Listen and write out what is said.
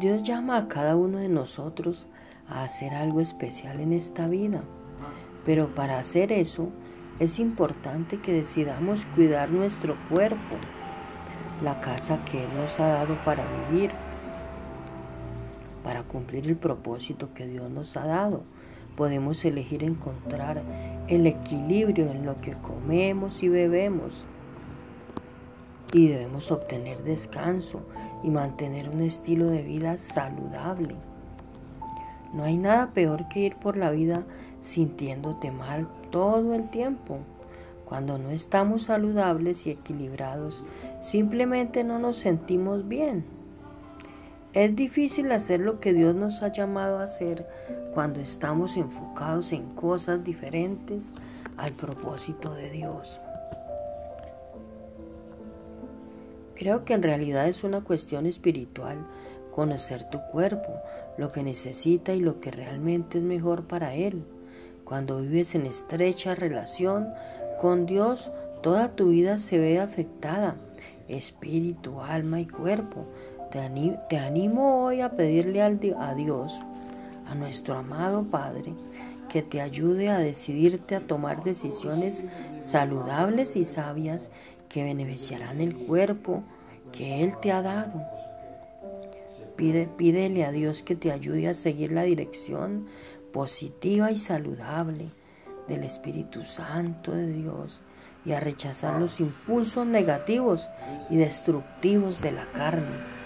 Dios llama a cada uno de nosotros a hacer algo especial en esta vida, pero para hacer eso es importante que decidamos cuidar nuestro cuerpo, la casa que Él nos ha dado para vivir, para cumplir el propósito que Dios nos ha dado. Podemos elegir encontrar el equilibrio en lo que comemos y bebemos. Y debemos obtener descanso y mantener un estilo de vida saludable. No hay nada peor que ir por la vida sintiéndote mal todo el tiempo. Cuando no estamos saludables y equilibrados, simplemente no nos sentimos bien. Es difícil hacer lo que Dios nos ha llamado a hacer cuando estamos enfocados en cosas diferentes al propósito de Dios. Creo que en realidad es una cuestión espiritual conocer tu cuerpo, lo que necesita y lo que realmente es mejor para él. Cuando vives en estrecha relación con Dios, toda tu vida se ve afectada, espíritu, alma y cuerpo. Te animo, hoy a pedirle a Dios, a nuestro amado Padre, que te ayude a decidirte a tomar decisiones saludables y sabias que beneficiarán el cuerpo que Él te ha dado. Pide, pídele a Dios que te ayude a seguir la dirección positiva y saludable del Espíritu Santo de Dios y a rechazar los impulsos negativos y destructivos de la carne.